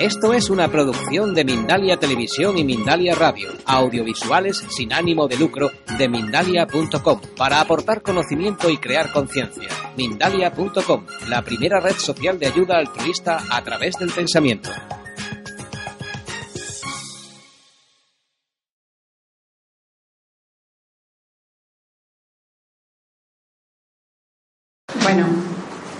Esto es una producción de Mindalia Televisión y Mindalia Radio, audiovisuales sin ánimo de lucro de mindalia.com, para aportar conocimiento y crear conciencia. Mindalia.com, la primera red social de ayuda altruista a través del pensamiento. Bueno,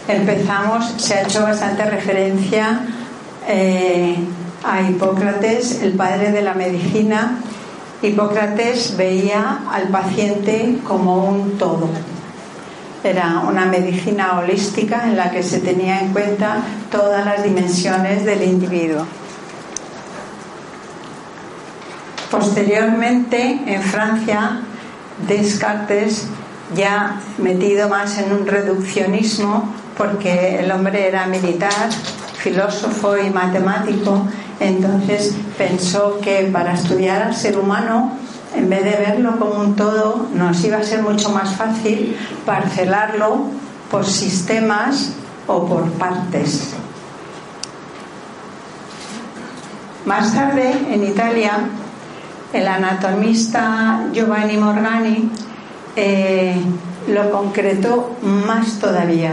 empezamos, se ha hecho bastante referencia eh, a Hipócrates, el padre de la medicina. Hipócrates veía al paciente como un todo. Era una medicina holística en la que se tenía en cuenta todas las dimensiones del individuo. Posteriormente, en Francia, Descartes ya metido más en un reduccionismo porque el hombre era militar, filósofo y matemático, entonces pensó que para estudiar al ser humano, en vez de verlo como un todo, nos iba a ser mucho más fácil parcelarlo por sistemas o por partes. Más tarde, en Italia, el anatomista Giovanni Morgani eh, lo concretó más todavía.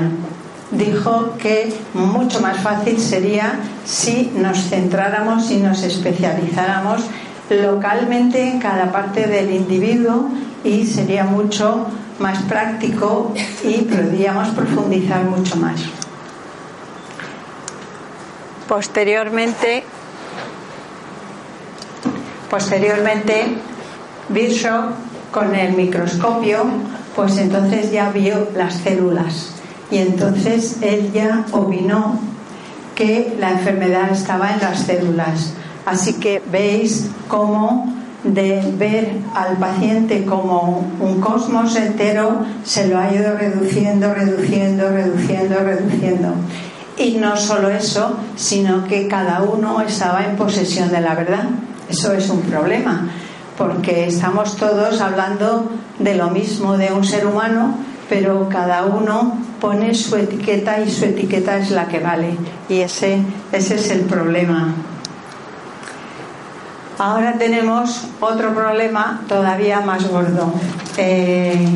Dijo que mucho más fácil sería si nos centráramos y nos especializáramos localmente en cada parte del individuo y sería mucho más práctico y podríamos profundizar mucho más. Posteriormente, posteriormente, Bishop con el microscopio, pues entonces ya vio las células y entonces él ya opinó que la enfermedad estaba en las células. Así que veis cómo de ver al paciente como un cosmos entero se lo ha ido reduciendo, reduciendo, reduciendo, reduciendo. Y no solo eso, sino que cada uno estaba en posesión de la verdad. Eso es un problema porque estamos todos hablando de lo mismo de un ser humano, pero cada uno pone su etiqueta y su etiqueta es la que vale. Y ese, ese es el problema. Ahora tenemos otro problema todavía más gordo. Eh,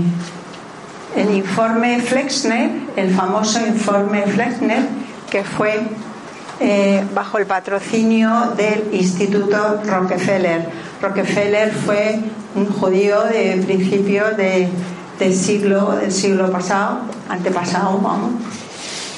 el informe Flexner, el famoso informe Flexner, que fue eh, bajo el patrocinio del Instituto Rockefeller. Rockefeller fue un judío de principios de, del siglo del siglo pasado, antepasado, vamos.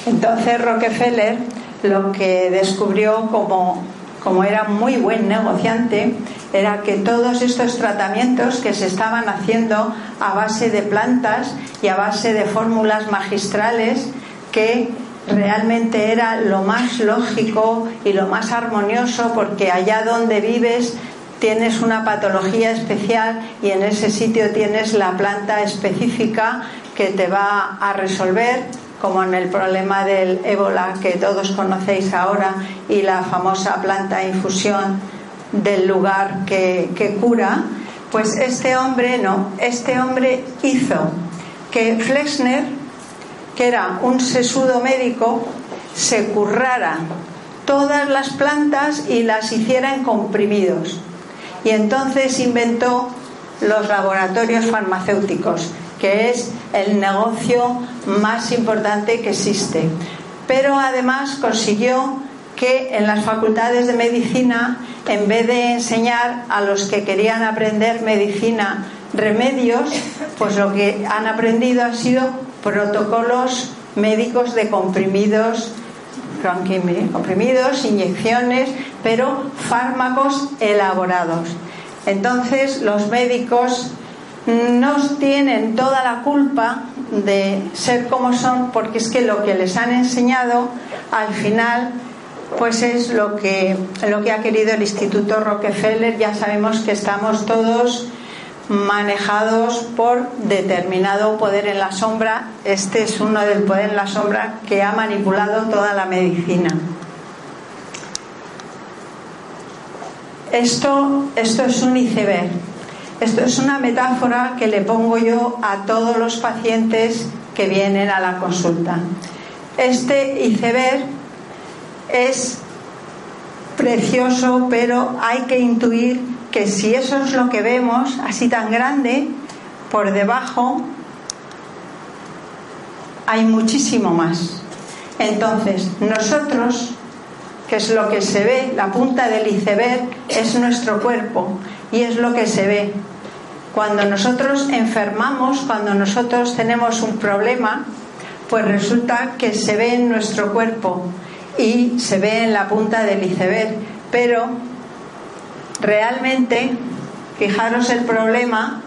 Entonces Rockefeller lo que descubrió como, como era muy buen negociante era que todos estos tratamientos que se estaban haciendo a base de plantas y a base de fórmulas magistrales que realmente era lo más lógico y lo más armonioso porque allá donde vives tienes una patología especial y en ese sitio tienes la planta específica que te va a resolver como en el problema del ébola que todos conocéis ahora y la famosa planta infusión del lugar que, cura, pues este hombre no, este hombre hizo que Flexner que era un sesudo médico, se currara todas las plantas y las hiciera en comprimidos. Y entonces inventó los laboratorios farmacéuticos, que es el negocio más importante que existe. Pero además consiguió que en las facultades de medicina, en vez de enseñar a los que querían aprender medicina remedios, pues lo que han aprendido ha sido protocolos médicos de comprimidos, comprimidos, inyecciones, pero fármacos elaborados. Entonces los médicos no tienen toda la culpa de ser como son porque es que lo que les han enseñado al final pues es lo que, lo que ha querido el Instituto Rockefeller. Ya sabemos que estamos todos manejados por determinado poder en la sombra. Este es uno del poder en la sombra que ha manipulado toda la medicina. Esto, esto es un iceberg. Esto es una metáfora que le pongo yo a todos los pacientes que vienen a la consulta. Este iceberg es precioso, pero hay que intuir que si eso es lo que vemos, así tan grande, por debajo hay muchísimo más. Entonces, nosotros, que es lo que se ve, la punta del iceberg es nuestro cuerpo y es lo que se ve. Cuando nosotros enfermamos, cuando nosotros tenemos un problema, pues resulta que se ve en nuestro cuerpo y se ve en la punta del iceberg. Pero realmente, fijaros el problema,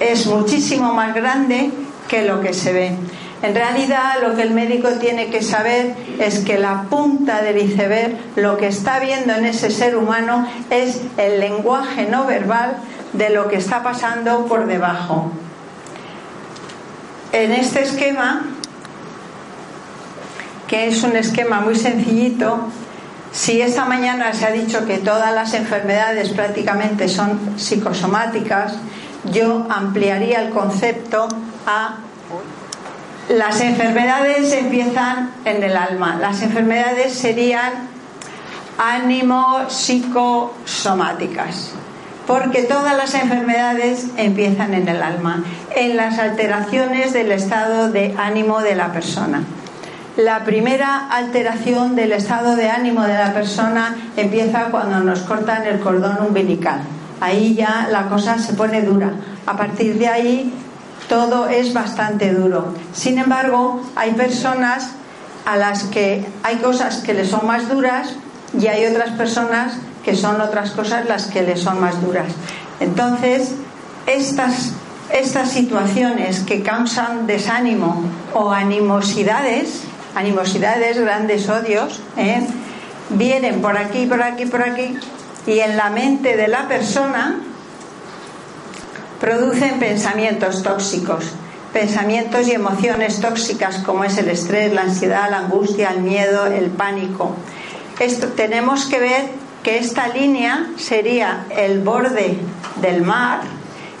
es muchísimo más grande que lo que se ve. En realidad lo que el médico tiene que saber es que la punta del iceberg, lo que está viendo en ese ser humano es el lenguaje no verbal de lo que está pasando por debajo. En este esquema, que es un esquema muy sencillito, si esta mañana se ha dicho que todas las enfermedades prácticamente son psicosomáticas, yo ampliaría el concepto a las enfermedades empiezan en el alma. Las enfermedades serían ánimo psicosomáticas, porque todas las enfermedades empiezan en el alma, en las alteraciones del estado de ánimo de la persona. La primera alteración del estado de ánimo de la persona empieza cuando nos cortan el cordón umbilical. Ahí ya la cosa se pone dura. A partir de ahí todo es bastante duro. Sin embargo, hay personas a las que hay cosas que les son más duras y hay otras personas que son otras cosas las que les son más duras. Entonces, estas, estas situaciones que causan desánimo o animosidades, animosidades, grandes odios, ¿eh? vienen por aquí, por aquí, por aquí, y en la mente de la persona producen pensamientos tóxicos, pensamientos y emociones tóxicas como es el estrés, la ansiedad, la angustia, el miedo, el pánico. Esto, tenemos que ver que esta línea sería el borde del mar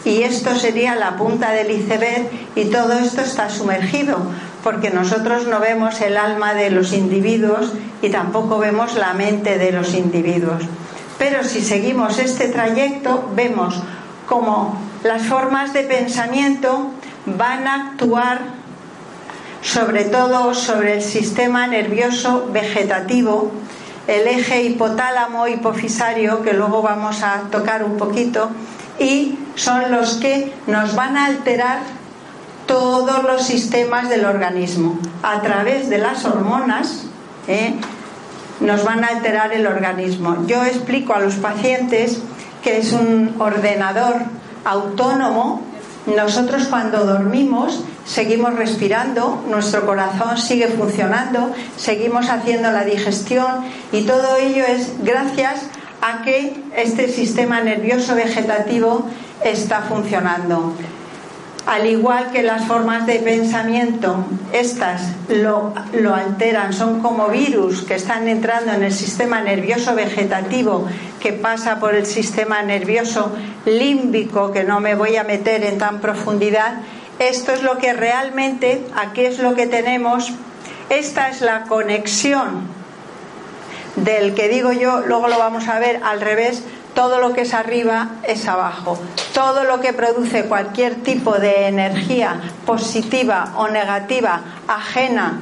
y esto sería la punta del iceberg y todo esto está sumergido porque nosotros no vemos el alma de los individuos y tampoco vemos la mente de los individuos. Pero si seguimos este trayecto vemos como las formas de pensamiento van a actuar sobre todo sobre el sistema nervioso vegetativo, el eje hipotálamo hipofisario, que luego vamos a tocar un poquito, y son los que nos van a alterar todos los sistemas del organismo. A través de las hormonas ¿eh? nos van a alterar el organismo. Yo explico a los pacientes que es un ordenador autónomo, nosotros cuando dormimos seguimos respirando, nuestro corazón sigue funcionando, seguimos haciendo la digestión y todo ello es gracias a que este sistema nervioso vegetativo está funcionando al igual que las formas de pensamiento, estas lo, alteran, son como virus que están entrando en el sistema nervioso vegetativo que pasa por el sistema nervioso límbico, que no me voy a meter en tan profundidad. Esto es lo que realmente, aquí es lo que tenemos, esta es la conexión del que digo yo, luego lo vamos a ver al revés, todo lo que es arriba es abajo. Todo lo que produce cualquier tipo de energía positiva o negativa ajena,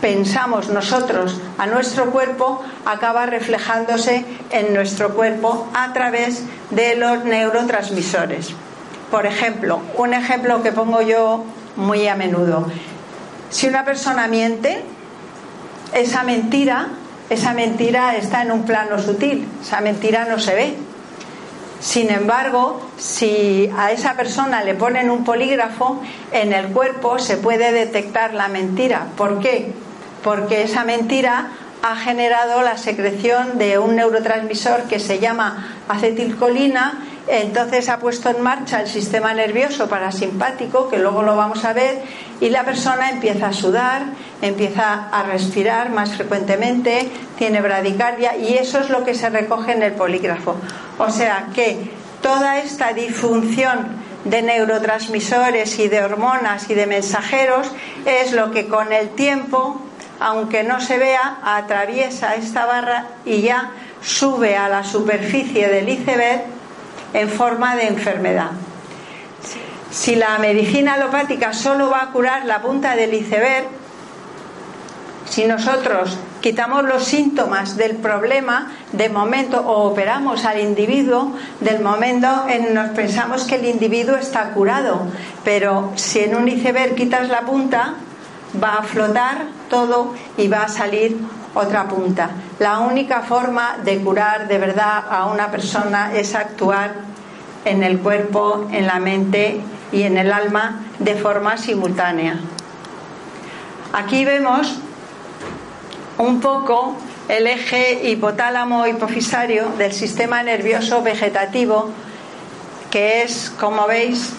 pensamos nosotros a nuestro cuerpo, acaba reflejándose en nuestro cuerpo a través de los neurotransmisores. Por ejemplo, un ejemplo que pongo yo muy a menudo. Si una persona miente, esa mentira esa mentira está en un plano sutil, esa mentira no se ve. Sin embargo, si a esa persona le ponen un polígrafo, en el cuerpo se puede detectar la mentira. ¿Por qué? Porque esa mentira ha generado la secreción de un neurotransmisor que se llama acetilcolina entonces ha puesto en marcha el sistema nervioso parasimpático, que luego lo vamos a ver, y la persona empieza a sudar, empieza a respirar más frecuentemente, tiene bradicardia, y eso es lo que se recoge en el polígrafo. O sea que toda esta disfunción de neurotransmisores y de hormonas y de mensajeros es lo que con el tiempo aunque no se vea, atraviesa esta barra y ya sube a la superficie del iceberg en forma de enfermedad. Si la medicina alopática solo va a curar la punta del iceberg, si nosotros quitamos los síntomas del problema de momento o operamos al individuo, del momento en nos pensamos que el individuo está curado, pero si en un iceberg quitas la punta, va a flotar todo y va a salir otra punta. La única forma de curar de verdad a una persona es actuar en el cuerpo, en la mente y en el alma de forma simultánea. Aquí vemos un poco el eje hipotálamo hipofisario del sistema nervioso vegetativo, que es, como veis,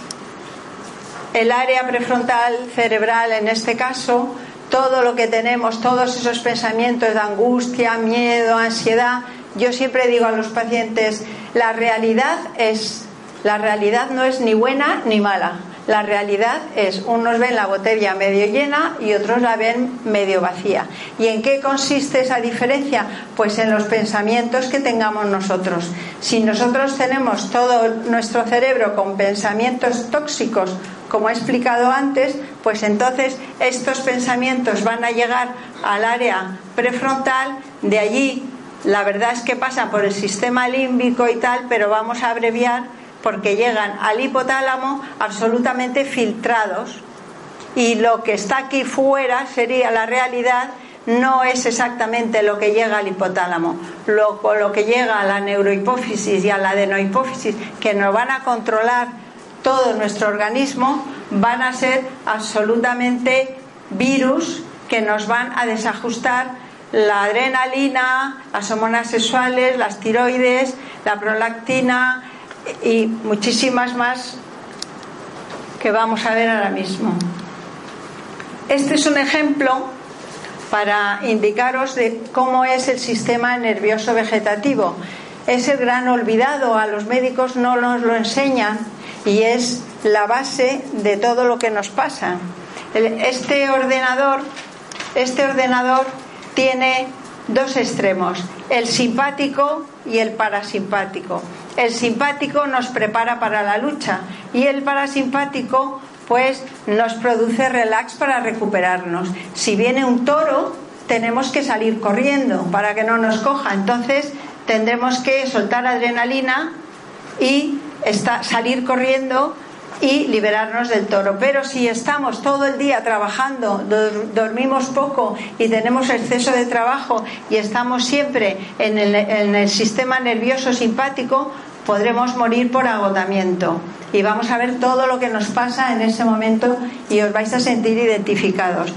el área prefrontal cerebral en este caso, todo lo que tenemos, todos esos pensamientos de angustia, miedo, ansiedad. Yo siempre digo a los pacientes, la realidad es la realidad no es ni buena ni mala. La realidad es, unos ven la botella medio llena y otros la ven medio vacía. ¿Y en qué consiste esa diferencia? Pues en los pensamientos que tengamos nosotros. Si nosotros tenemos todo nuestro cerebro con pensamientos tóxicos, como he explicado antes, pues entonces estos pensamientos van a llegar al área prefrontal, de allí la verdad es que pasa por el sistema límbico y tal, pero vamos a abreviar porque llegan al hipotálamo absolutamente filtrados y lo que está aquí fuera sería la realidad no es exactamente lo que llega al hipotálamo. Lo, lo que llega a la neurohipófisis y a la adenohipófisis, que nos van a controlar todo nuestro organismo, van a ser absolutamente virus que nos van a desajustar la adrenalina, las hormonas sexuales, las tiroides, la prolactina, y muchísimas más que vamos a ver ahora mismo. Este es un ejemplo para indicaros de cómo es el sistema nervioso vegetativo. Es el gran olvidado, a los médicos no nos lo enseñan y es la base de todo lo que nos pasa. Este ordenador, este ordenador tiene dos extremos, el simpático y el parasimpático. El simpático nos prepara para la lucha y el parasimpático pues nos produce relax para recuperarnos. Si viene un toro, tenemos que salir corriendo para que no nos coja. Entonces tendremos que soltar adrenalina y salir corriendo y liberarnos del toro. Pero si estamos todo el día trabajando, dormimos poco y tenemos exceso de trabajo y estamos siempre en el, en el sistema nervioso simpático, podremos morir por agotamiento. Y vamos a ver todo lo que nos pasa en ese momento y os vais a sentir identificados.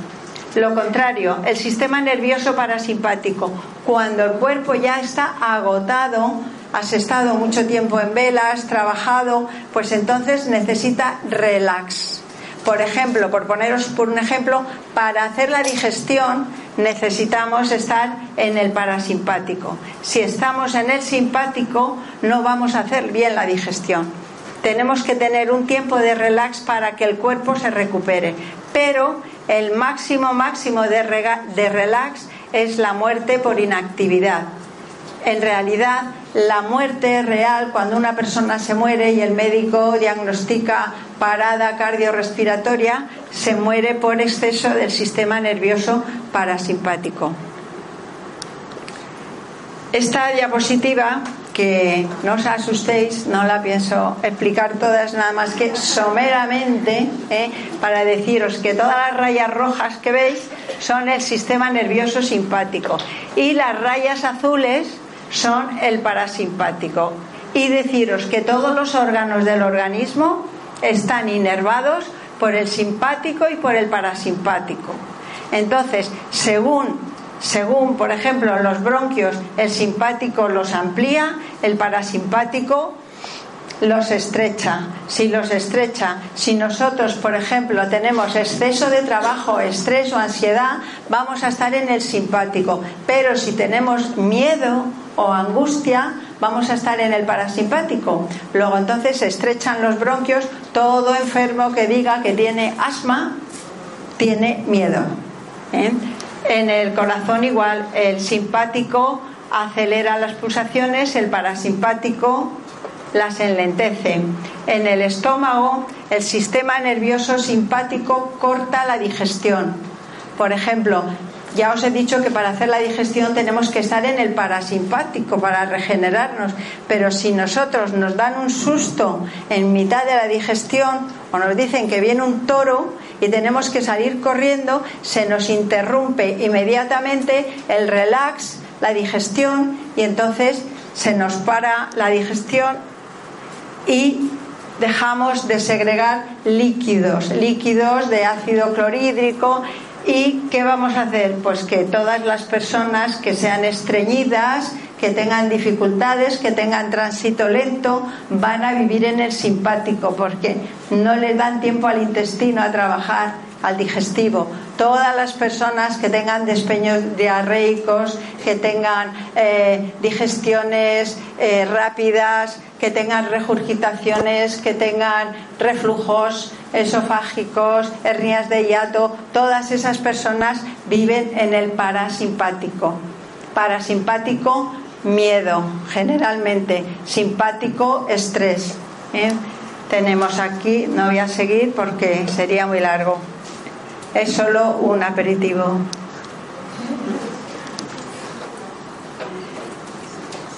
Lo contrario, el sistema nervioso parasimpático, cuando el cuerpo ya está agotado, has estado mucho tiempo en velas, trabajado, pues entonces necesita relax. Por ejemplo, por poneros por un ejemplo, para hacer la digestión necesitamos estar en el parasimpático. Si estamos en el simpático, no vamos a hacer bien la digestión. Tenemos que tener un tiempo de relax para que el cuerpo se recupere. Pero el máximo máximo de, de relax es la muerte por inactividad en realidad la muerte real cuando una persona se muere y el médico diagnostica parada cardiorrespiratoria, se muere por exceso del sistema nervioso parasimpático. Esta diapositiva, que no os asustéis, no la pienso explicar todas, nada más que someramente, ¿eh? para deciros que todas las rayas rojas que veis son el sistema nervioso simpático y las rayas azules son el parasimpático. Y deciros que todos los órganos del organismo están inervados por el simpático y por el parasimpático. Entonces, según, según, por ejemplo, los bronquios, el simpático los amplía, el parasimpático los estrecha. Si los estrecha, si nosotros, por ejemplo, tenemos exceso de trabajo, estrés o ansiedad, vamos a estar en el simpático. Pero si tenemos miedo o angustia, vamos a estar en el parasimpático. Luego entonces se estrechan los bronquios, todo enfermo que diga que tiene asma tiene miedo. ¿eh? En el corazón igual, el simpático acelera las pulsaciones, el parasimpático las enlentece. En el estómago, el sistema nervioso simpático corta la digestión. Por ejemplo, ya os he dicho que para hacer la digestión tenemos que estar en el parasimpático para regenerarnos, pero si nosotros nos dan un susto en mitad de la digestión o nos dicen que viene un toro y tenemos que salir corriendo, se nos interrumpe inmediatamente el relax, la digestión y entonces se nos para la digestión y dejamos de segregar líquidos, líquidos de ácido clorhídrico ¿Y qué vamos a hacer? Pues que todas las personas que sean estreñidas, que tengan dificultades, que tengan tránsito lento, van a vivir en el simpático porque no le dan tiempo al intestino a trabajar, al digestivo. Todas las personas que tengan despeños diarreicos, que tengan eh, digestiones eh, rápidas, que tengan regurgitaciones, que tengan reflujos esofágicos, hernias de hiato, todas esas personas viven en el parasimpático. Parasimpático, miedo, generalmente. Simpático, estrés. ¿eh? Tenemos aquí, no voy a seguir porque sería muy largo. Es solo un aperitivo.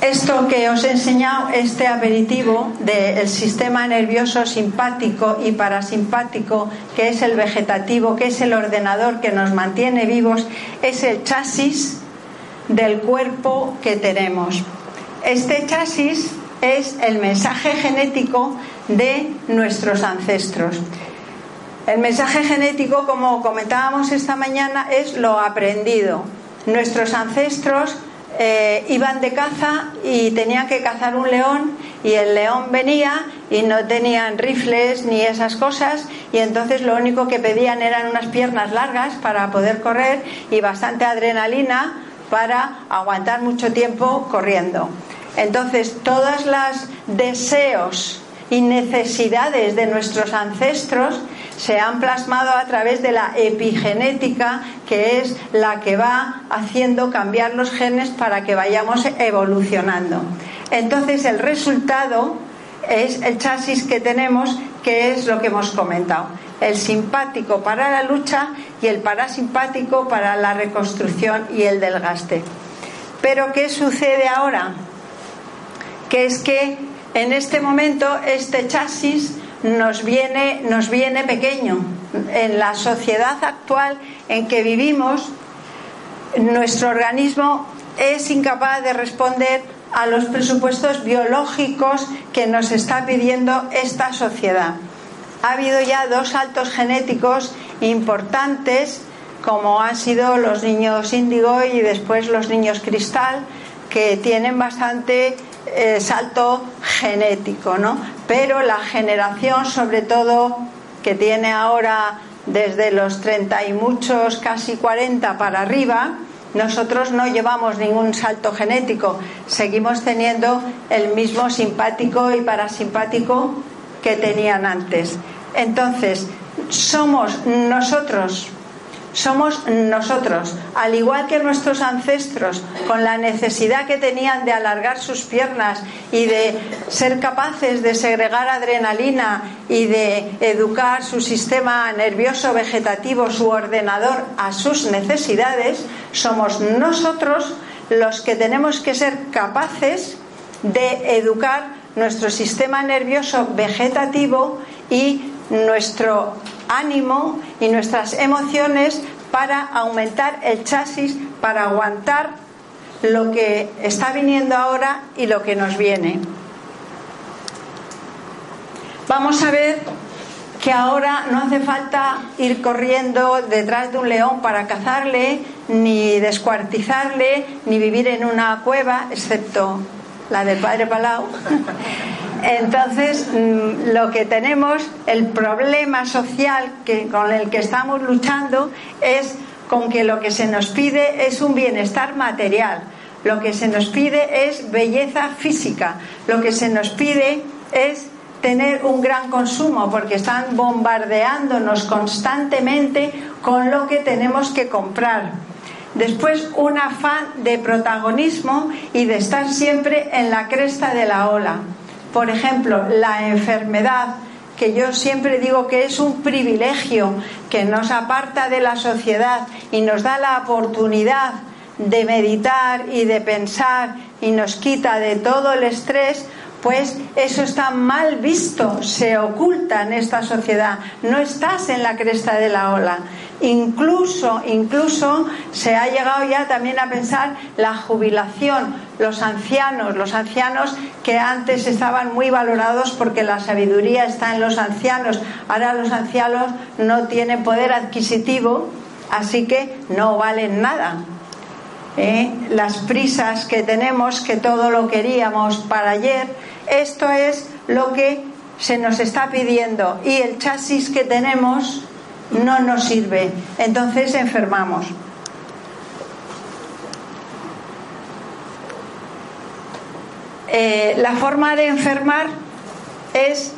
Esto que os he enseñado, este aperitivo del sistema nervioso simpático y parasimpático, que es el vegetativo, que es el ordenador que nos mantiene vivos, es el chasis del cuerpo que tenemos. Este chasis es el mensaje genético de nuestros ancestros. El mensaje genético, como comentábamos esta mañana, es lo aprendido. Nuestros ancestros eh, iban de caza y tenían que cazar un león y el león venía y no tenían rifles ni esas cosas y entonces lo único que pedían eran unas piernas largas para poder correr y bastante adrenalina para aguantar mucho tiempo corriendo. Entonces todos los deseos y necesidades de nuestros ancestros se han plasmado a través de la epigenética, que es la que va haciendo cambiar los genes para que vayamos evolucionando. Entonces el resultado es el chasis que tenemos, que es lo que hemos comentado. El simpático para la lucha y el parasimpático para la reconstrucción y el desgaste. Pero ¿qué sucede ahora? Que es que en este momento este chasis nos viene, nos viene pequeño. En la sociedad actual en que vivimos, nuestro organismo es incapaz de responder a los presupuestos biológicos que nos está pidiendo esta sociedad. Ha habido ya dos saltos genéticos importantes, como han sido los niños índigo y después los niños cristal, que tienen bastante eh, salto genético, ¿no? Pero la generación, sobre todo, que tiene ahora desde los 30 y muchos, casi 40 para arriba, nosotros no llevamos ningún salto genético, seguimos teniendo el mismo simpático y parasimpático que tenían antes. Entonces, somos nosotros somos nosotros, al igual que nuestros ancestros, con la necesidad que tenían de alargar sus piernas y de ser capaces de segregar adrenalina y de educar su sistema nervioso vegetativo, su ordenador a sus necesidades, somos nosotros los que tenemos que ser capaces de educar nuestro sistema nervioso vegetativo y nuestro ánimo y nuestras emociones para aumentar el chasis, para aguantar lo que está viniendo ahora y lo que nos viene. Vamos a ver que ahora no hace falta ir corriendo detrás de un león para cazarle, ni descuartizarle, ni vivir en una cueva, excepto la del padre Palau. Entonces, mm, lo que tenemos, el problema social que, con el que estamos luchando es con que lo que se nos pide es un bienestar material, lo que se nos pide es belleza física, lo que se nos pide es tener un gran consumo porque están bombardeándonos constantemente con lo que tenemos que comprar. Después un afán de protagonismo y de estar siempre en la cresta de la ola. Por ejemplo, la enfermedad, que yo siempre digo que es un privilegio que nos aparta de la sociedad y nos da la oportunidad de meditar y de pensar y nos quita de todo el estrés, pues eso está mal visto, se oculta en esta sociedad, no estás en la cresta de la ola. Incluso, incluso se ha llegado ya también a pensar la jubilación, los ancianos, los ancianos que antes estaban muy valorados porque la sabiduría está en los ancianos, ahora los ancianos no tienen poder adquisitivo, así que no valen nada. ¿eh? las prisas que tenemos, que todo lo queríamos para ayer, esto es lo que se nos está pidiendo y el chasis que tenemos no nos sirve, entonces enfermamos. Eh, la forma de enfermar es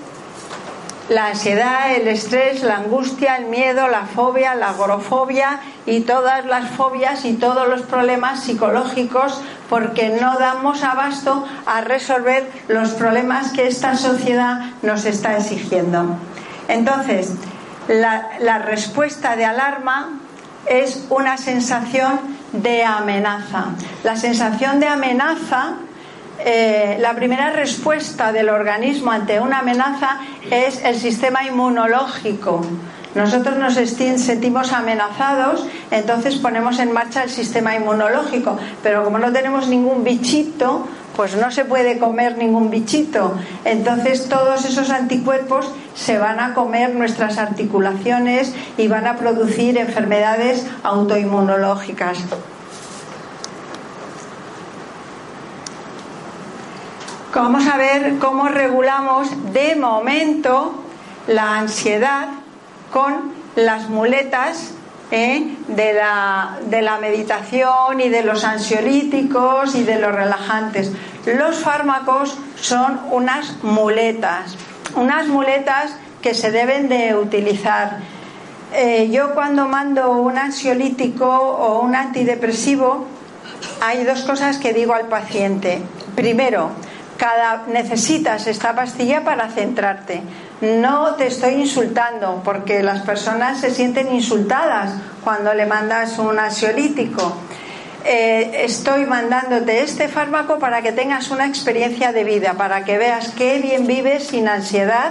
la ansiedad, el estrés, la angustia, el miedo, la fobia, la agorofobia y todas las fobias y todos los problemas psicológicos porque no damos abasto a resolver los problemas que esta sociedad nos está exigiendo. Entonces, la, respuesta de alarma es una sensación de amenaza. La sensación de amenaza eh, la primera respuesta del organismo ante una amenaza es el sistema inmunológico. Nosotros nos sentimos amenazados, entonces ponemos en marcha el sistema inmunológico, pero como no tenemos ningún bichito, pues no se puede comer ningún bichito. Entonces todos esos anticuerpos se van a comer nuestras articulaciones y van a producir enfermedades autoinmunológicas. Vamos a ver cómo regulamos de momento la ansiedad con las muletas ¿eh? de, la, de la meditación y de los ansiolíticos y de los relajantes. Los fármacos son unas muletas, unas muletas que se deben de utilizar. Eh, yo cuando mando un ansiolítico o un antidepresivo, hay dos cosas que digo al paciente. Primero, cada, necesitas esta pastilla para centrarte. No te estoy insultando, porque las personas se sienten insultadas cuando le mandas un ansiolítico. Eh, estoy mandándote este fármaco para que tengas una experiencia de vida, para que veas qué bien vives sin ansiedad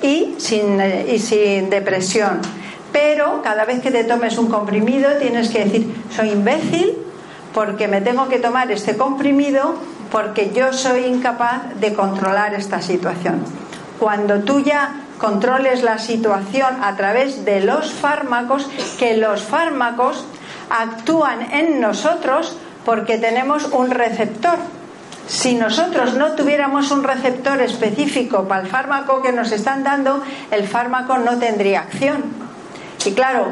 y sin, eh, y sin depresión. Pero cada vez que te tomes un comprimido tienes que decir, soy imbécil porque me tengo que tomar este comprimido porque yo soy incapaz de controlar esta situación. Cuando tú ya controles la situación a través de los fármacos, que los fármacos actúan en nosotros porque tenemos un receptor. Si nosotros no tuviéramos un receptor específico para el fármaco que nos están dando, el fármaco no tendría acción. Y claro,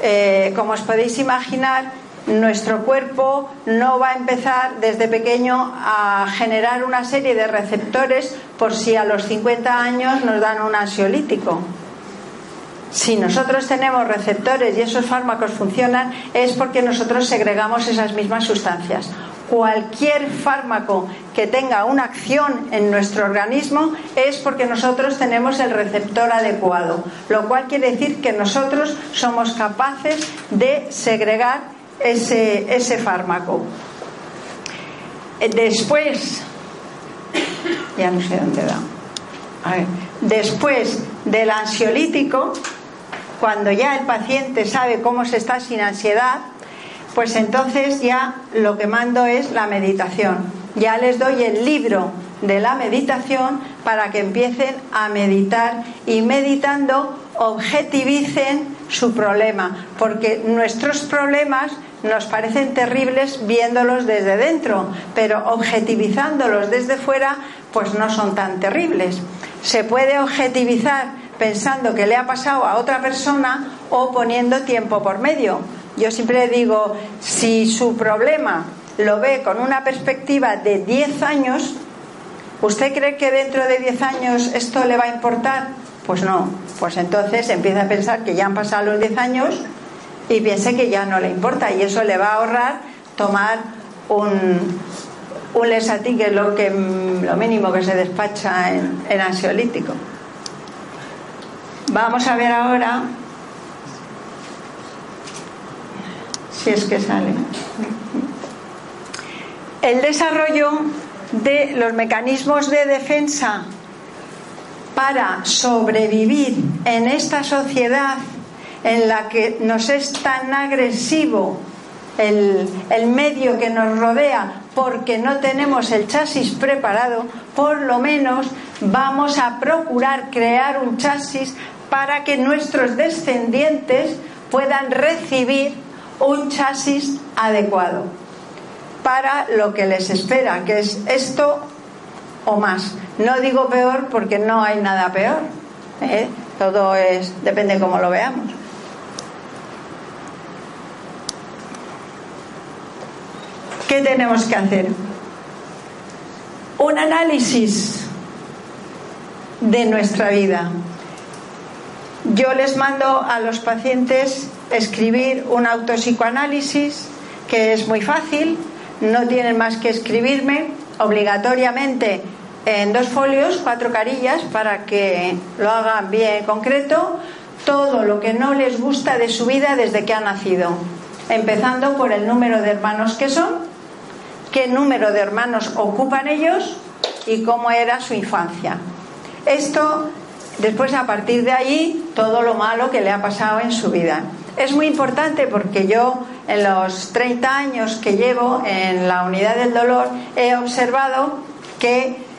eh, como os podéis imaginar, nuestro cuerpo no va a empezar desde pequeño a generar una serie de receptores por si a los 50 años nos dan un ansiolítico. Si nosotros tenemos receptores y esos fármacos funcionan, es porque nosotros segregamos esas mismas sustancias. Cualquier fármaco que tenga una acción en nuestro organismo es porque nosotros tenemos el receptor adecuado, lo cual quiere decir que nosotros somos capaces de segregar ese, ese fármaco. Eh, después, ya no sé dónde da. después del ansiolítico, cuando ya el paciente sabe cómo se está sin ansiedad, pues entonces ya lo que mando es la meditación. Ya les doy el libro de la meditación para que empiecen a meditar y meditando objetivicen su problema, porque nuestros problemas nos parecen terribles viéndolos desde dentro, pero objetivizándolos desde fuera, pues no son tan terribles. Se puede objetivizar pensando que le ha pasado a otra persona o poniendo tiempo por medio. Yo siempre digo, si su problema lo ve con una perspectiva de 10 años, ¿usted cree que dentro de 10 años esto le va a importar? Pues no, pues entonces empieza a pensar que ya han pasado los 10 años y piense que ya no le importa y eso le va a ahorrar tomar un, un lesatí que es lo, que, lo mínimo que se despacha en, en ansiolítico. Vamos a ver ahora si es que sale. El desarrollo de los mecanismos de defensa para sobrevivir en esta sociedad en la que nos es tan agresivo el, el, medio que nos rodea porque no tenemos el chasis preparado, por lo menos vamos a procurar crear un chasis para que nuestros descendientes puedan recibir un chasis adecuado para lo que les espera, que es esto o más. No digo peor porque no hay nada peor. ¿eh? Todo es depende cómo lo veamos. ¿Qué tenemos que hacer? Un análisis de nuestra vida. Yo les mando a los pacientes escribir un autopsicoanálisis que es muy fácil, no tienen más que escribirme obligatoriamente en dos folios, cuatro carillas, para que lo hagan bien concreto, todo lo que no les gusta de su vida desde que ha nacido, empezando por el número de hermanos que son, qué número de hermanos ocupan ellos y cómo era su infancia. Esto, después a partir de ahí, todo lo malo que le ha pasado en su vida. Es muy importante porque yo en los 30 años que llevo en la unidad del dolor he observado que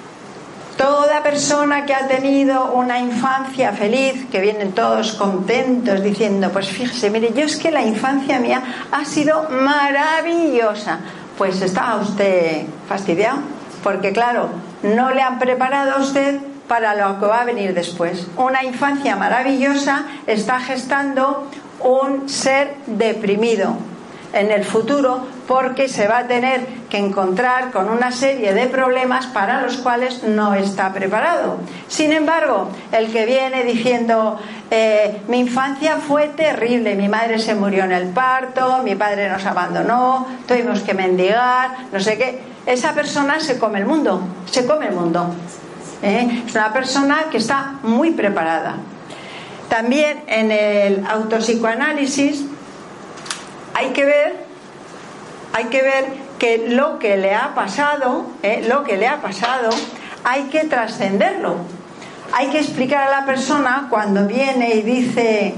toda persona que ha tenido una infancia feliz, que vienen todos contentos diciendo, pues fíjese, mire, yo es que la infancia mía ha sido maravillosa, pues está usted fastidiado, porque claro, no le han preparado a usted para lo que va a venir después. Una infancia maravillosa está gestando un ser deprimido en el futuro porque se va a tener que encontrar con una serie de problemas para los cuales no está preparado. Sin embargo, el que viene diciendo eh, mi infancia fue terrible, mi madre se murió en el parto, mi padre nos abandonó, tuvimos que mendigar, no sé qué, esa persona se come el mundo, se come el mundo. ¿eh? Es una persona que está muy preparada. También en el autopsicoanálisis hay que ver, hay que ver que lo que le ha pasado, eh, lo que le ha pasado, hay que trascenderlo. Hay que explicar a la persona cuando viene y dice,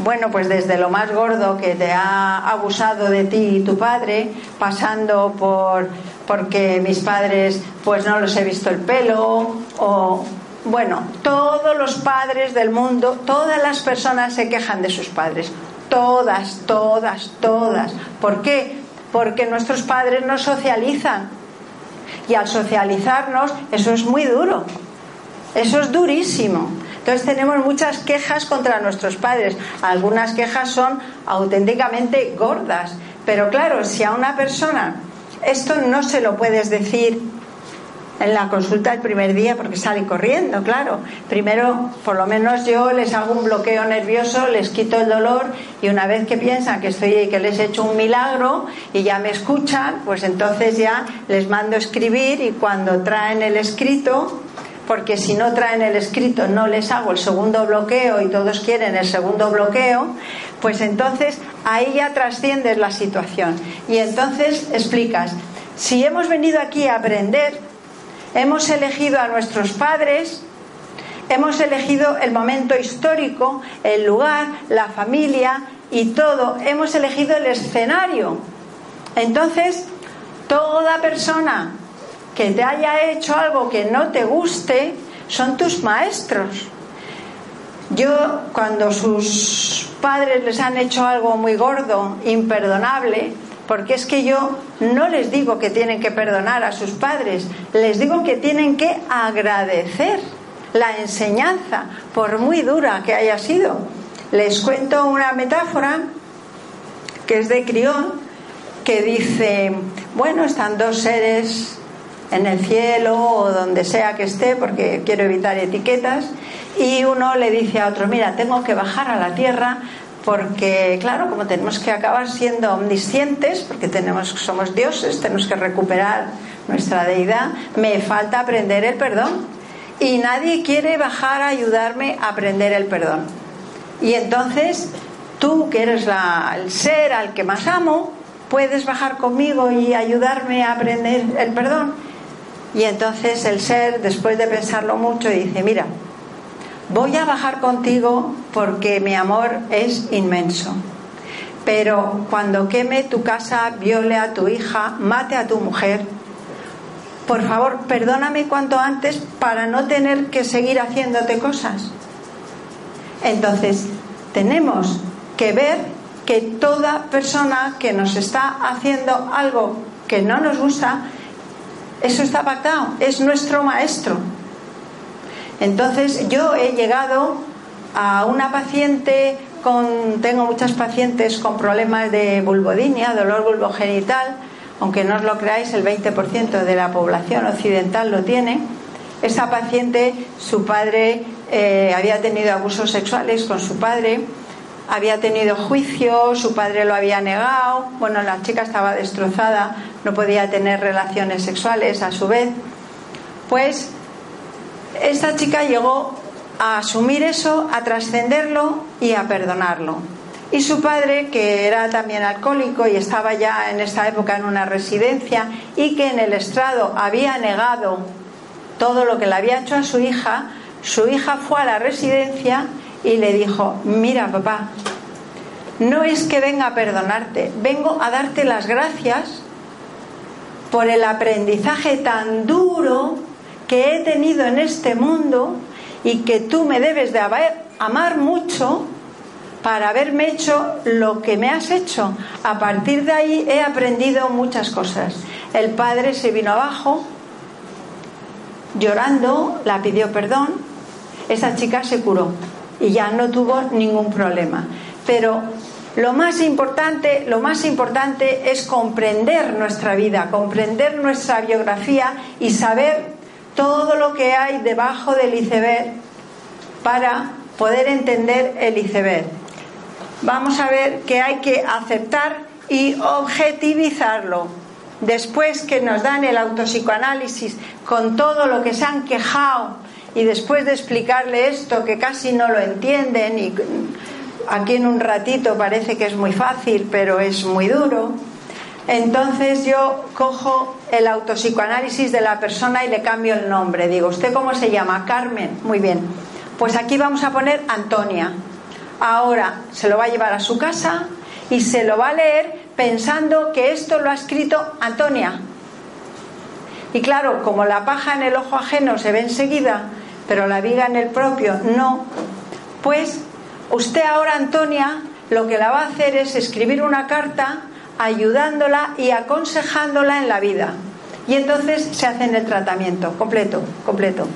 bueno, pues desde lo más gordo que te ha abusado de ti y tu padre, pasando por porque mis padres pues no los he visto el pelo o bueno, todos los padres del mundo, todas las personas se quejan de sus padres. Todas, todas, todas. ¿Por qué? Porque nuestros padres nos socializan. Y al socializarnos, eso es muy duro. Eso es durísimo. Entonces tenemos muchas quejas contra nuestros padres. Algunas quejas son auténticamente gordas. Pero claro, si a una persona esto no se lo puedes decir en la consulta el primer día porque sale corriendo, claro. Primero, por lo menos yo les hago un bloqueo nervioso, les quito el dolor y una vez que piensan que estoy que les he hecho un milagro y ya me escuchan, pues entonces ya les mando escribir y cuando traen el escrito porque si no traen el escrito no les hago el segundo bloqueo y todos quieren el segundo bloqueo, pues entonces ahí ya trasciendes la situación y entonces explicas, si hemos venido aquí a aprender, Hemos elegido a nuestros padres, hemos elegido el momento histórico, el lugar, la familia y todo. Hemos elegido el escenario. Entonces, toda persona que te haya hecho algo que no te guste son tus maestros. Yo, cuando sus padres les han hecho algo muy gordo, imperdonable, porque es que yo no les digo que tienen que perdonar a sus padres, les digo que tienen que agradecer la enseñanza, por muy dura que haya sido. Les cuento una metáfora que es de Crión, que dice, bueno, están dos seres en el cielo o donde sea que esté, porque quiero evitar etiquetas, y uno le dice a otro, mira, tengo que bajar a la tierra porque claro, como tenemos que acabar siendo omniscientes, porque tenemos, somos dioses, tenemos que recuperar nuestra deidad, me falta aprender el perdón. Y nadie quiere bajar a ayudarme a aprender el perdón. Y entonces, tú que eres el ser al que más amo, puedes bajar conmigo y ayudarme a aprender el perdón. Y entonces el ser, después de pensarlo mucho, dice, mira, voy a bajar contigo porque mi amor es inmenso. Pero cuando queme tu casa, viole a tu hija, mate a tu mujer, por favor, perdóname cuanto antes para no tener que seguir haciéndote cosas. Entonces, tenemos que ver que toda persona que nos está haciendo algo que no nos gusta, eso está pactado, es nuestro maestro. Entonces yo he llegado a una paciente con, tengo muchas pacientes con problemas de vulvodinia, dolor vulvogenital, aunque no os lo creáis, el 20% de la población occidental lo tiene. Esa paciente, su padre eh, había tenido abusos sexuales con su padre, había tenido juicio, su padre lo había negado, bueno, la chica estaba destrozada, no podía tener relaciones sexuales a su vez. Pues esta chica llegó a asumir eso, a trascenderlo y a perdonarlo. Y su padre, que era también alcohólico y estaba ya en esta época en una residencia y que en el estrado había negado todo lo que le había hecho a su hija, su hija fue a la residencia y le dijo, mira papá, no es que venga a perdonarte, vengo a darte las gracias por el aprendizaje tan duro que he tenido en este mundo y que tú me debes de amar mucho para haberme hecho lo que me has hecho. A partir de ahí he aprendido muchas cosas. El padre se vino abajo llorando, la pidió perdón, esa chica se curó y ya no tuvo ningún problema. Pero lo más importante, lo más importante es comprender nuestra vida, comprender nuestra biografía y saber todo lo que hay debajo del iceberg para poder entender el iceberg. Vamos a ver que hay que aceptar y objetivizarlo. Después que nos dan el autopsicoanálisis con todo lo que se han quejado y después de explicarle esto que casi no lo entienden y aquí en un ratito parece que es muy fácil pero es muy duro, entonces yo cojo el autopsicoanálisis de la persona y le cambio el nombre. Digo, ¿usted cómo se llama? Carmen. Muy bien. Pues aquí vamos a poner Antonia. Ahora se lo va a llevar a su casa y se lo va a leer pensando que esto lo ha escrito Antonia. Y claro, como la paja en el ojo ajeno se ve enseguida, pero la viga en el propio no, pues usted ahora, Antonia, lo que la va a hacer es escribir una carta ayudándola y aconsejándola en la vida. Y entonces se hacen el tratamiento completo, completo.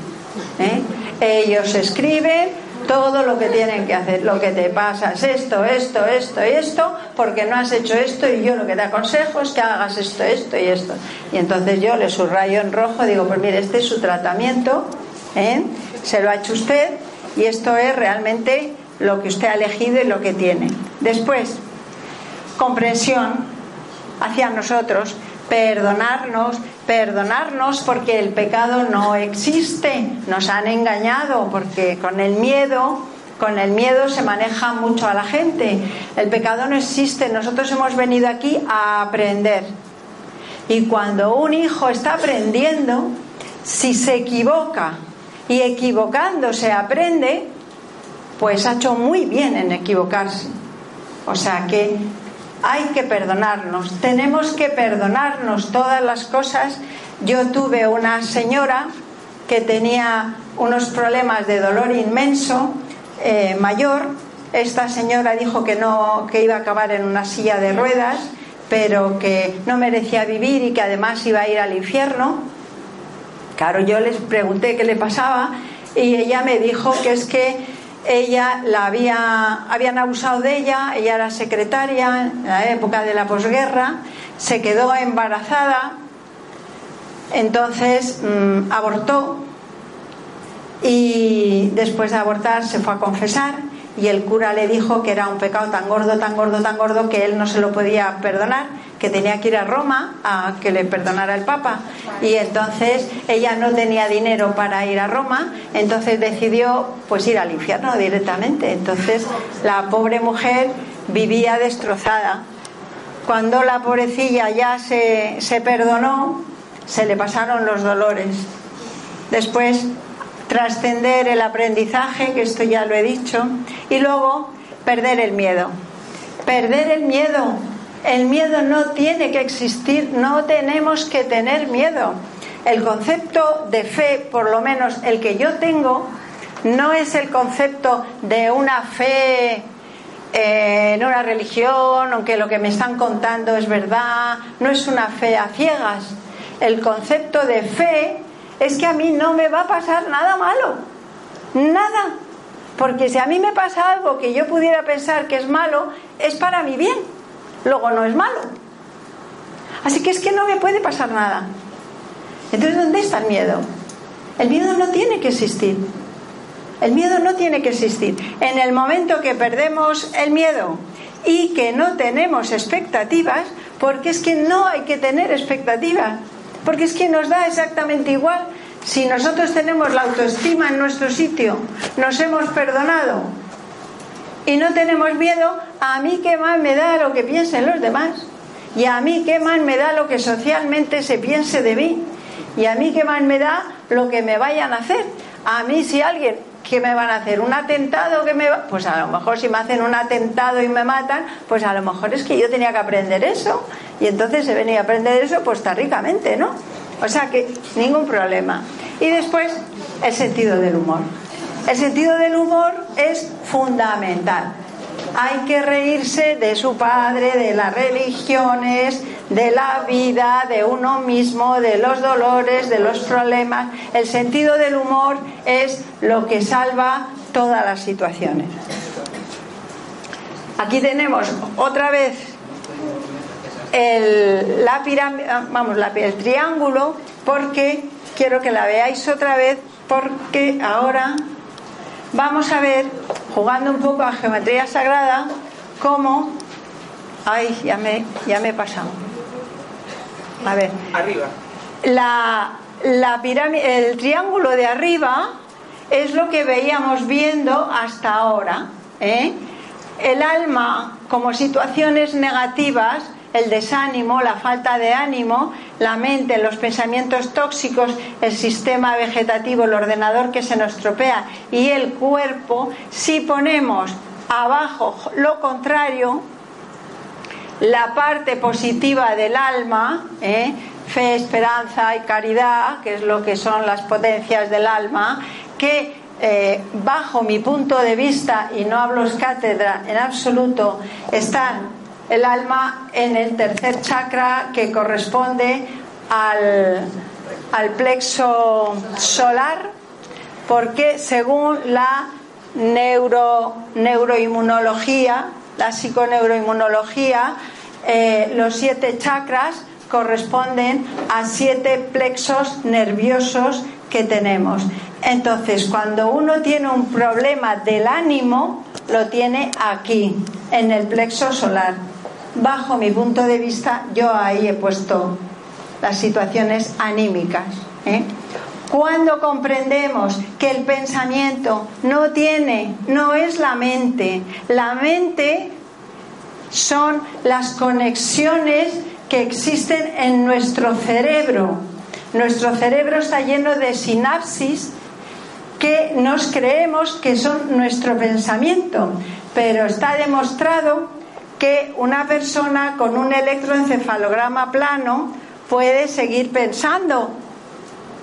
¿eh? Ellos escriben todo lo que tienen que hacer. Lo que te pasa es esto, esto, esto y esto, porque no has hecho esto y yo lo que te aconsejo es que hagas esto, esto y esto. Y entonces yo le subrayo en rojo, digo, pues mire, este es su tratamiento, ¿eh? se lo ha hecho usted y esto es realmente lo que usted ha elegido y lo que tiene. Después, comprensión hacia nosotros, perdonarnos, perdonarnos porque el pecado no existe, nos han engañado, porque con el miedo, con el miedo se maneja mucho a la gente. El pecado no existe, nosotros hemos venido aquí a aprender. Y cuando un hijo está aprendiendo, si se equivoca y equivocándose aprende, pues ha hecho muy bien en equivocarse. O sea que hay que perdonarnos, tenemos que perdonarnos todas las cosas. Yo tuve una señora que tenía unos problemas de dolor inmenso, eh, mayor. Esta señora dijo que no, que iba a acabar en una silla de ruedas, pero que no merecía vivir y que además iba a ir al infierno. Claro, yo les pregunté qué le pasaba y ella me dijo que es que ella la había, habían abusado de ella, ella era secretaria en la época de la posguerra, se quedó embarazada, entonces mm, abortó y después de abortar se fue a confesar y el cura le dijo que era un pecado tan gordo, tan gordo, tan gordo que él no se lo podía perdonar, que tenía que ir a Roma a que le perdonara el Papa. Y entonces ella no tenía dinero para ir a Roma, entonces decidió pues ir al infierno directamente. Entonces la pobre mujer vivía destrozada. Cuando la pobrecilla ya se, se perdonó, se le pasaron los dolores. Después trascender el aprendizaje, que esto ya lo he dicho, y luego perder el miedo. Perder el miedo. El miedo no tiene que existir, no tenemos que tener miedo. El concepto de fe, por lo menos el que yo tengo, no es el concepto de una fe eh, en una religión, aunque lo que me están contando es verdad, no es una fe a ciegas. El concepto de fe es que a mí no me va a pasar nada malo, nada. Porque si a mí me pasa algo que yo pudiera pensar que es malo, es para mi bien, luego no es malo. Así que es que no me puede pasar nada. Entonces, ¿dónde está el miedo? El miedo no tiene que existir. El miedo no tiene que existir. En el momento que perdemos el miedo y que no tenemos expectativas, porque es que no hay que tener expectativas, porque es que nos da exactamente igual si nosotros tenemos la autoestima en nuestro sitio, nos hemos perdonado y no tenemos miedo, a mí qué más me da lo que piensen los demás. Y a mí qué más me da lo que socialmente se piense de mí. Y a mí qué más me da lo que me vayan a hacer. A mí si alguien ¿qué me van a hacer? ¿Un atentado que me va? Pues a lo mejor si me hacen un atentado y me matan, pues a lo mejor es que yo tenía que aprender eso. Y entonces se venía a aprender eso, pues está ricamente, ¿no? O sea que ningún problema. Y después, el sentido del humor. El sentido del humor es fundamental. Hay que reírse de su padre, de las religiones, de la vida, de uno mismo, de los dolores, de los problemas. El sentido del humor es lo que salva todas las situaciones. Aquí tenemos otra vez el, la vamos, el triángulo, porque quiero que la veáis otra vez, porque ahora vamos a ver, jugando un poco a geometría sagrada, cómo. Ay, ya me, ya me he pasado. A ver. Arriba. La, la pirámide, el triángulo de arriba es lo que veíamos viendo hasta ahora. ¿eh? El alma como situaciones negativas, el desánimo, la falta de ánimo, la mente, los pensamientos tóxicos, el sistema vegetativo, el ordenador que se nos tropea y el cuerpo, si ponemos abajo lo contrario, la parte positiva del alma, ¿eh? fe, esperanza y caridad, que es lo que son las potencias del alma, que eh, bajo mi punto de vista, y no hablo cátedra en absoluto, están el alma en el tercer chakra que corresponde al, al plexo solar, porque según la neuro, neuroinmunología, la psiconeuroinmunología, eh, los siete chakras corresponden a siete plexos nerviosos que tenemos. Entonces, cuando uno tiene un problema del ánimo, lo tiene aquí, en el plexo solar. Bajo mi punto de vista, yo ahí he puesto las situaciones anímicas. ¿eh? Cuando comprendemos que el pensamiento no tiene, no es la mente, la mente son las conexiones que existen en nuestro cerebro. Nuestro cerebro está lleno de sinapsis que nos creemos que son nuestro pensamiento, pero está demostrado que una persona con un electroencefalograma plano puede seguir pensando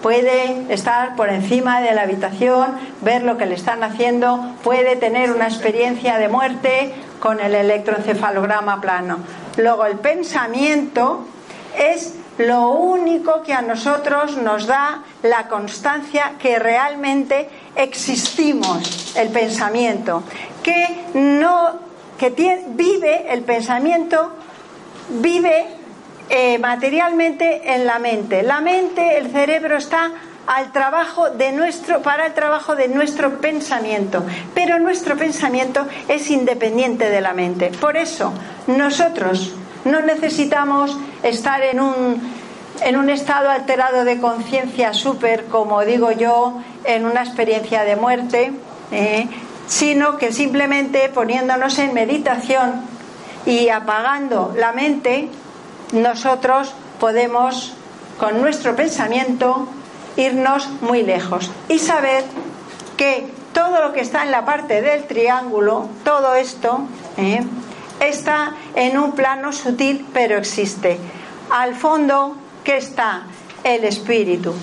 puede estar por encima de la habitación, ver lo que le están haciendo, puede tener una experiencia de muerte con el electroencefalograma plano. Luego el pensamiento es lo único que a nosotros nos da la constancia que realmente existimos, el pensamiento, que no que vive el pensamiento vive eh, materialmente en la mente. La mente, el cerebro está al trabajo de nuestro, para el trabajo de nuestro pensamiento. Pero nuestro pensamiento es independiente de la mente. Por eso, nosotros no necesitamos estar en un, en un estado alterado de conciencia súper, como digo yo, en una experiencia de muerte, ¿eh? Sino que simplemente poniéndonos en meditación y apagando la mente, nosotros podemos, con nuestro pensamiento, irnos muy lejos y saber que todo lo que está en la parte del triángulo, todo esto, ¿eh? está en un plano sutil, pero existe. Al fondo, ¿qué está? El espíritu,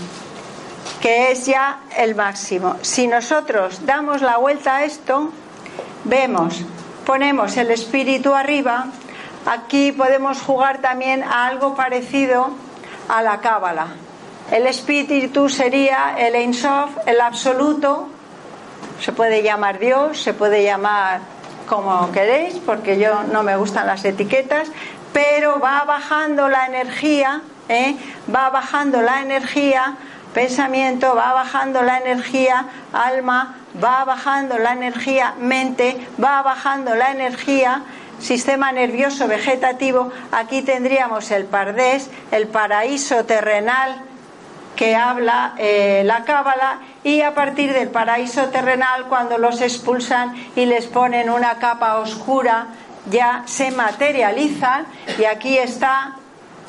que es ya el máximo. Si nosotros damos la vuelta a esto, vemos, ponemos el espíritu arriba, aquí podemos jugar también a algo parecido a la cábala. El espíritu sería el Ein Sof, el absoluto, se puede llamar Dios, se puede llamar como queréis, porque yo no me gustan las etiquetas, pero va bajando la energía, ¿eh? va bajando la energía, pensamiento, va bajando la energía, alma, va bajando la energía, mente, va bajando la energía, sistema nervioso vegetativo, aquí tendríamos el pardés, el paraíso terrenal que habla eh, la cábala y a partir del paraíso terrenal cuando los expulsan y les ponen una capa oscura ya se materializan y aquí está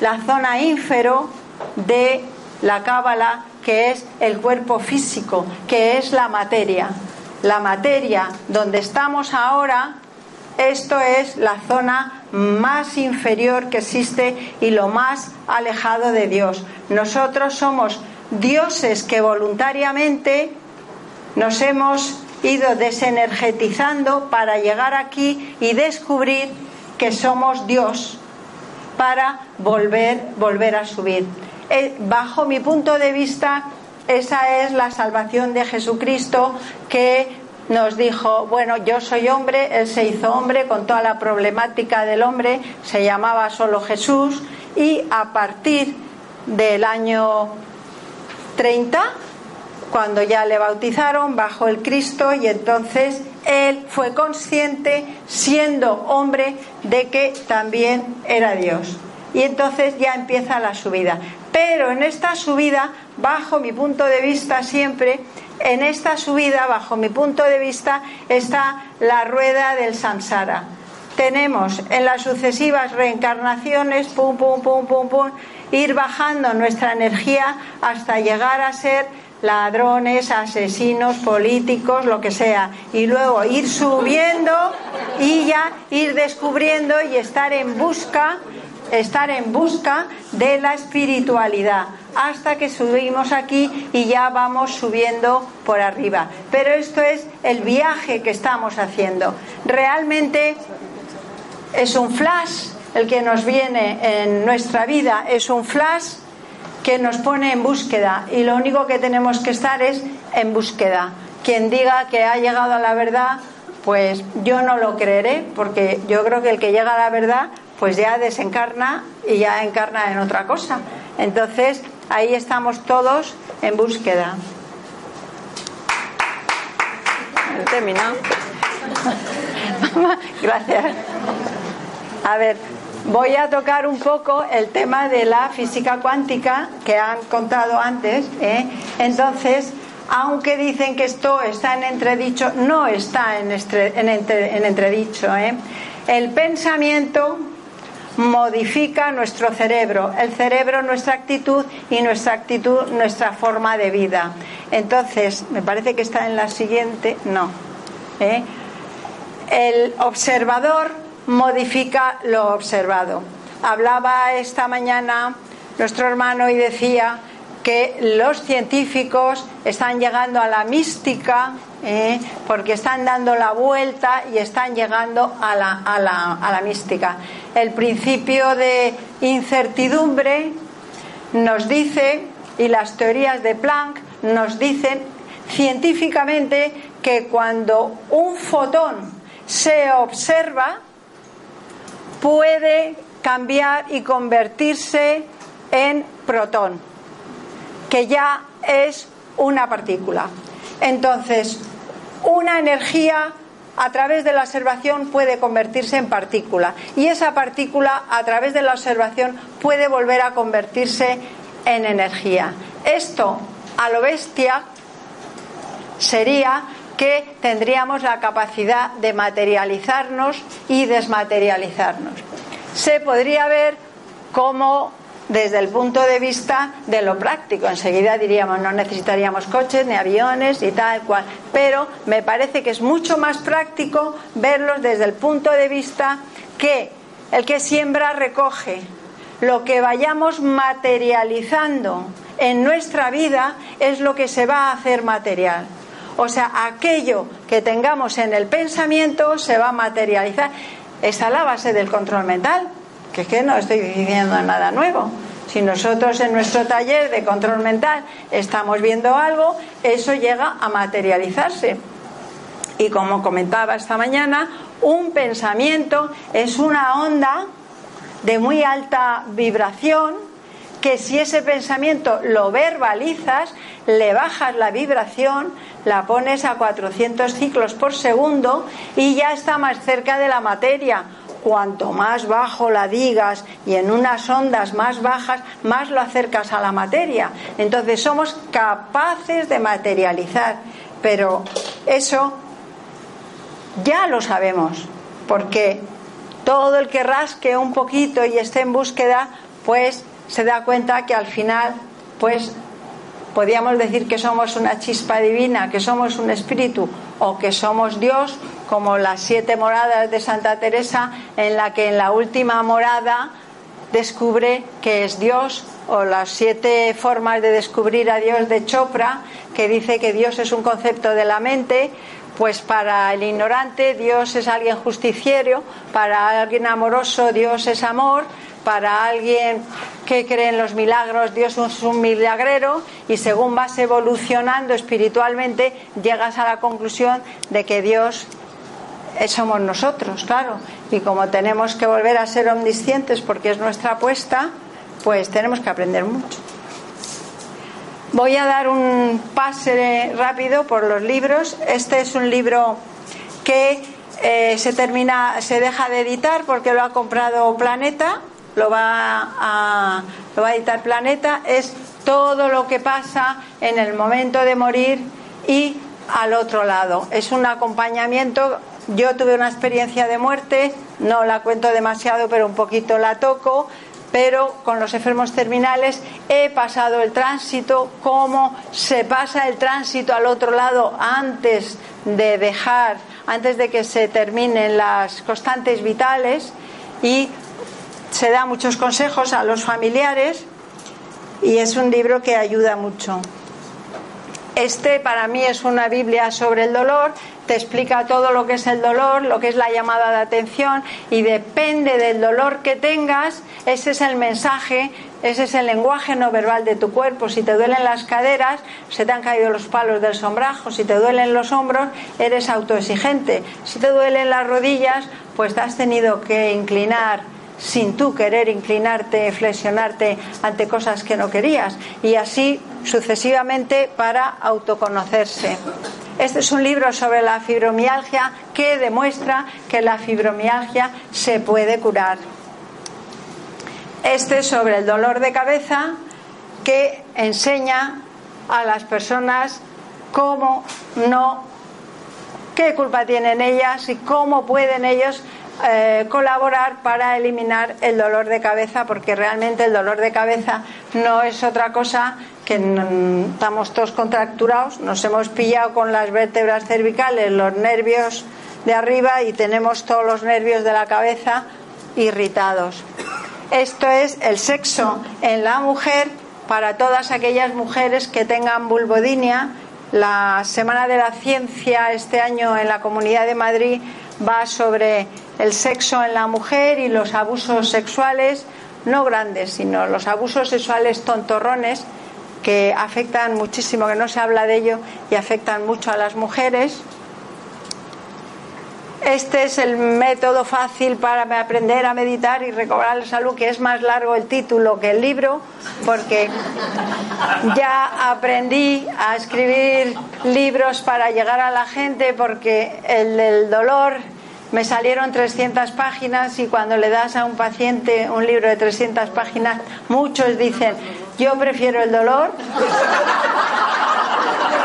la zona ínfero de la cábala que es el cuerpo físico, que es la materia. La materia donde estamos ahora, esto es la zona más inferior que existe y lo más alejado de Dios. Nosotros somos dioses que voluntariamente nos hemos ido desenergetizando para llegar aquí y descubrir que somos Dios para volver, volver a subir. Eh, bajo mi punto de vista, esa es la salvación de Jesucristo que nos dijo, bueno, yo soy hombre, Él se hizo hombre con toda la problemática del hombre, se llamaba solo Jesús y a partir del año 30, cuando ya le bautizaron bajo el Cristo y entonces él fue consciente, siendo hombre, de que también era Dios. Y entonces ya empieza la subida. Pero en esta subida, bajo mi punto de vista siempre, en esta subida, bajo mi punto de vista, está la rueda del samsara. Tenemos en las sucesivas reencarnaciones, pum, pum, pum, pum, pum, ir bajando nuestra energía hasta llegar a ser ladrones, asesinos, políticos, lo que sea, y luego ir subiendo y ya ir descubriendo y estar en busca, estar en busca de la espiritualidad, hasta que subimos aquí y ya vamos subiendo por arriba. Pero esto es el viaje que estamos haciendo. Realmente es un flash el que nos viene en nuestra vida es un flash que nos pone en búsqueda y lo único que tenemos que estar es en búsqueda. Quien diga que ha llegado a la verdad, pues yo no lo creeré, porque yo creo que el que llega a la verdad, pues ya desencarna y ya encarna en otra cosa. Entonces, ahí estamos todos en búsqueda. He terminado. Gracias. A ver, voy a tocar un poco el tema de la física cuántica que han contado antes. ¿eh? Entonces, aunque dicen que esto está en entredicho, no está en, entredicho. ¿eh? El pensamiento modifica nuestro cerebro, el cerebro nuestra actitud y nuestra actitud nuestra forma de vida. Entonces, me parece que está en la siguiente, no. ¿eh? El observador modifica lo observado. Hablaba esta mañana nuestro hermano y decía que los científicos están llegando a la mística ¿eh? porque están dando la vuelta y están llegando a la, a, la, a la mística. El principio de incertidumbre nos dice, y las teorías de Planck nos dicen científicamente que cuando un fotón se observa, puede cambiar y convertirse en protón. Que ya es una partícula. Entonces, una energía a través de la observación puede convertirse en partícula y esa partícula a través de la observación puede volver a convertirse en energía. Esto a lo bestia sería que tendríamos la capacidad de materializarnos y desmaterializarnos. Se podría ver cómo desde el punto de vista de lo práctico. Enseguida diríamos no necesitaríamos coches ni aviones y tal cual. Pero me parece que es mucho más práctico verlos desde el punto de vista que el que siembra recoge. Lo que vayamos materializando en nuestra vida es lo que se va a hacer material. O sea, aquello que tengamos en el pensamiento se va a materializar. Esa es la base del control mental que es que no estoy diciendo nada nuevo. Si nosotros en nuestro taller de control mental estamos viendo algo, eso llega a materializarse. Y como comentaba esta mañana, un pensamiento es una onda de muy alta vibración que si ese pensamiento lo verbalizas, le bajas la vibración, la pones a 400 ciclos por segundo y ya está más cerca de la materia cuanto más bajo la digas y en unas ondas más bajas, más lo acercas a la materia. Entonces somos capaces de materializar, pero eso ya lo sabemos, porque todo el que rasque un poquito y esté en búsqueda, pues se da cuenta que al final, pues podríamos decir que somos una chispa divina, que somos un espíritu o que somos Dios como las siete moradas de Santa Teresa, en la que en la última morada descubre que es Dios, o las siete formas de descubrir a Dios de Chopra, que dice que Dios es un concepto de la mente, pues para el ignorante Dios es alguien justiciero, para alguien amoroso Dios es amor, para alguien que cree en los milagros Dios es un milagrero y según vas evolucionando espiritualmente llegas a la conclusión de que Dios somos nosotros, claro. Y como tenemos que volver a ser omniscientes porque es nuestra apuesta, pues tenemos que aprender mucho. Voy a dar un pase rápido por los libros. Este es un libro que eh, se termina, se deja de editar porque lo ha comprado Planeta, lo va a, lo va a editar Planeta. Es todo lo que pasa en el momento de morir y al otro lado. Es un acompañamiento yo tuve una experiencia de muerte, no la cuento demasiado, pero un poquito la toco, pero con los enfermos terminales he pasado el tránsito, cómo se pasa el tránsito al otro lado antes de dejar, antes de que se terminen las constantes vitales y se da muchos consejos a los familiares y es un libro que ayuda mucho. Este para mí es una Biblia sobre el dolor, te explica todo lo que es el dolor, lo que es la llamada de atención y depende del dolor que tengas, ese es el mensaje, ese es el lenguaje no verbal de tu cuerpo. Si te duelen las caderas, se te han caído los palos del sombrajo, si te duelen los hombros, eres autoexigente. Si te duelen las rodillas, pues te has tenido que inclinar sin tú querer inclinarte, flexionarte ante cosas que no querías y así sucesivamente para autoconocerse. Este es un libro sobre la fibromialgia que demuestra que la fibromialgia se puede curar. Este es sobre el dolor de cabeza que enseña a las personas cómo no, qué culpa tienen ellas y cómo pueden ellos eh, colaborar para eliminar el dolor de cabeza, porque realmente el dolor de cabeza no es otra cosa que estamos todos contracturados, nos hemos pillado con las vértebras cervicales, los nervios de arriba y tenemos todos los nervios de la cabeza irritados. Esto es el sexo en la mujer para todas aquellas mujeres que tengan vulvodinia. La Semana de la Ciencia este año en la Comunidad de Madrid va sobre el sexo en la mujer y los abusos sexuales, no grandes, sino los abusos sexuales tontorrones que afectan muchísimo, que no se habla de ello y afectan mucho a las mujeres. Este es el método fácil para aprender a meditar y recobrar la salud, que es más largo el título que el libro, porque ya aprendí a escribir libros para llegar a la gente, porque el del dolor me salieron 300 páginas y cuando le das a un paciente un libro de 300 páginas, muchos dicen, yo prefiero el dolor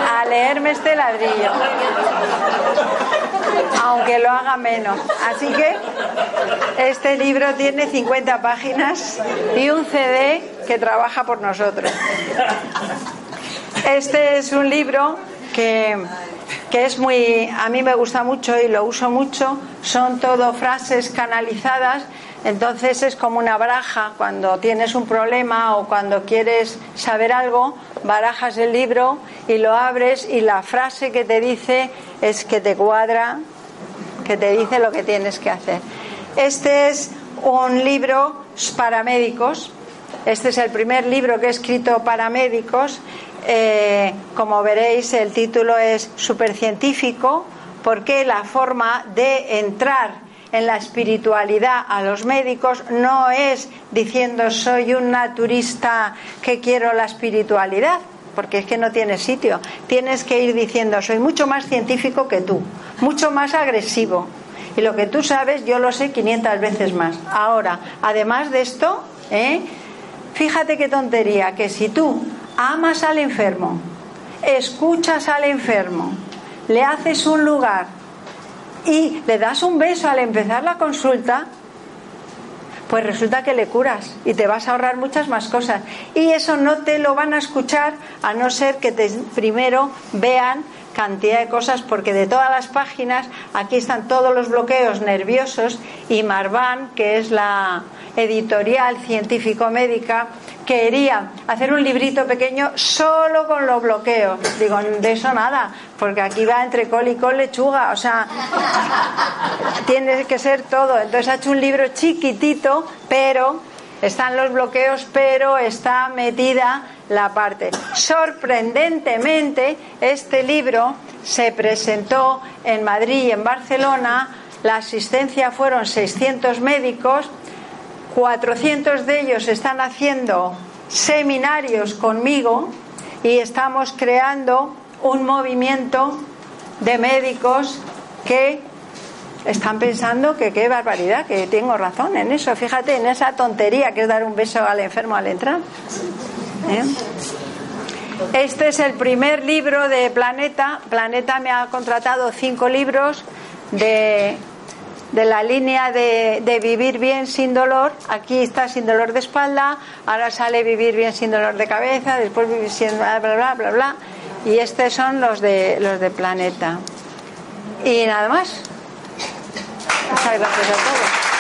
a leerme este ladrillo, aunque lo haga menos. Así que este libro tiene 50 páginas y un CD que trabaja por nosotros. Este es un libro que que es muy, a mí me gusta mucho y lo uso mucho, son todo frases canalizadas, entonces es como una baraja, cuando tienes un problema o cuando quieres saber algo, barajas el libro y lo abres y la frase que te dice es que te cuadra, que te dice lo que tienes que hacer. Este es un libro para médicos, este es el primer libro que he escrito para médicos eh, como veréis, el título es supercientífico porque la forma de entrar en la espiritualidad a los médicos no es diciendo soy un naturista que quiero la espiritualidad, porque es que no tiene sitio. Tienes que ir diciendo soy mucho más científico que tú, mucho más agresivo. Y lo que tú sabes, yo lo sé 500 veces más. Ahora, además de esto, ¿eh? fíjate qué tontería, que si tú amas al enfermo, escuchas al enfermo, le haces un lugar y le das un beso al empezar la consulta, pues resulta que le curas y te vas a ahorrar muchas más cosas. Y eso no te lo van a escuchar a no ser que te primero vean cantidad de cosas porque de todas las páginas aquí están todos los bloqueos nerviosos y Marván, que es la editorial científico-médica, quería hacer un librito pequeño solo con los bloqueos. Digo, de eso nada, porque aquí va entre col y col lechuga, o sea, tiene que ser todo. Entonces ha hecho un libro chiquitito, pero están los bloqueos, pero está metida la parte. Sorprendentemente, este libro se presentó en Madrid y en Barcelona. La asistencia fueron 600 médicos 400 de ellos están haciendo seminarios conmigo y estamos creando un movimiento de médicos que están pensando que qué barbaridad, que tengo razón en eso. Fíjate en esa tontería que es dar un beso al enfermo al entrar. ¿Eh? Este es el primer libro de Planeta. Planeta me ha contratado cinco libros de de la línea de, vivir bien sin dolor. Aquí está sin dolor de espalda, ahora sale vivir bien sin dolor de cabeza, después vivir sin bla bla bla bla bla. Y estos son los de los de planeta. Y nada más. Muchas gracias a todos.